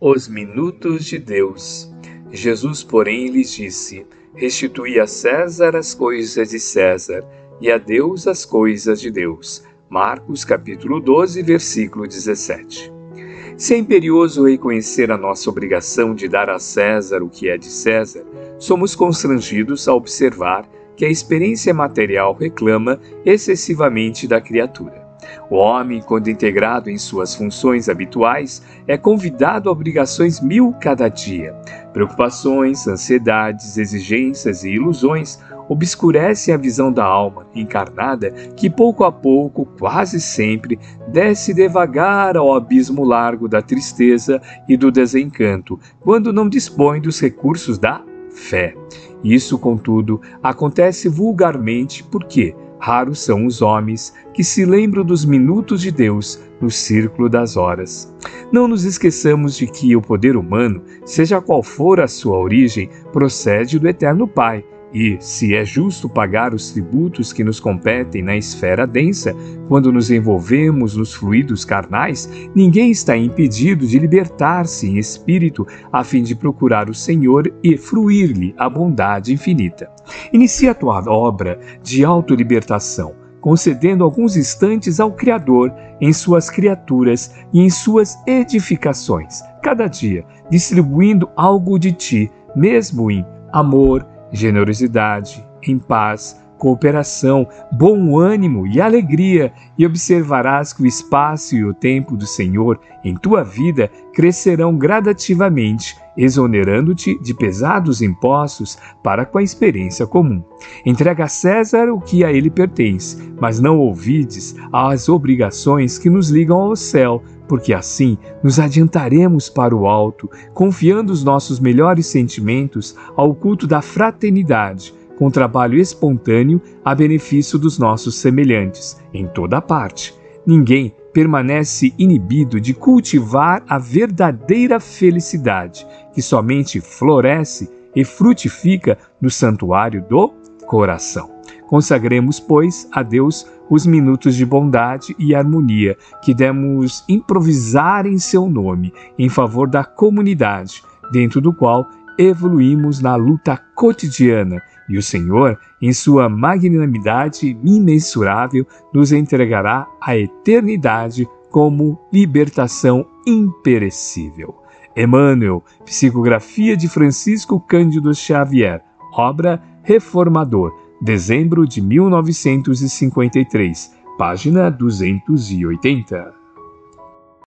Os minutos de Deus. Jesus, porém, lhes disse: Restituí a César as coisas de César e a Deus as coisas de Deus. Marcos capítulo 12, versículo 17. Se é imperioso reconhecer a nossa obrigação de dar a César o que é de César, somos constrangidos a observar que a experiência material reclama excessivamente da criatura. O homem, quando integrado em suas funções habituais, é convidado a obrigações mil cada dia. Preocupações, ansiedades, exigências e ilusões obscurecem a visão da alma encarnada que pouco a pouco, quase sempre, desce devagar ao abismo largo da tristeza e do desencanto, quando não dispõe dos recursos da fé. Isso, contudo, acontece vulgarmente porque Raros são os homens que se lembram dos minutos de Deus no círculo das horas. Não nos esqueçamos de que o poder humano, seja qual for a sua origem, procede do Eterno Pai e, se é justo pagar os tributos que nos competem na esfera densa, quando nos envolvemos nos fluidos carnais, ninguém está impedido de libertar-se em espírito a fim de procurar o Senhor e fruir-lhe a bondade infinita. Inicia a tua obra de autolibertação, concedendo alguns instantes ao Criador em suas criaturas e em suas edificações, cada dia, distribuindo algo de ti, mesmo em amor, generosidade, em paz, cooperação, bom ânimo e alegria, e observarás que o espaço e o tempo do Senhor em tua vida crescerão gradativamente, exonerando-te de pesados impostos para com a experiência comum. Entrega a César o que a ele pertence, mas não ouvides as obrigações que nos ligam ao céu, porque assim nos adiantaremos para o alto, confiando os nossos melhores sentimentos ao culto da fraternidade, com trabalho espontâneo a benefício dos nossos semelhantes, em toda parte. Ninguém permanece inibido de cultivar a verdadeira felicidade, que somente floresce e frutifica no santuário do coração. Consagremos, pois, a Deus os minutos de bondade e harmonia que demos improvisar em seu nome, em favor da comunidade, dentro do qual evoluímos na luta cotidiana, e o Senhor, em sua magnanimidade imensurável, nos entregará a eternidade como libertação imperecível. Emmanuel, Psicografia de Francisco Cândido Xavier, obra Reformador, dezembro de 1953, página 280.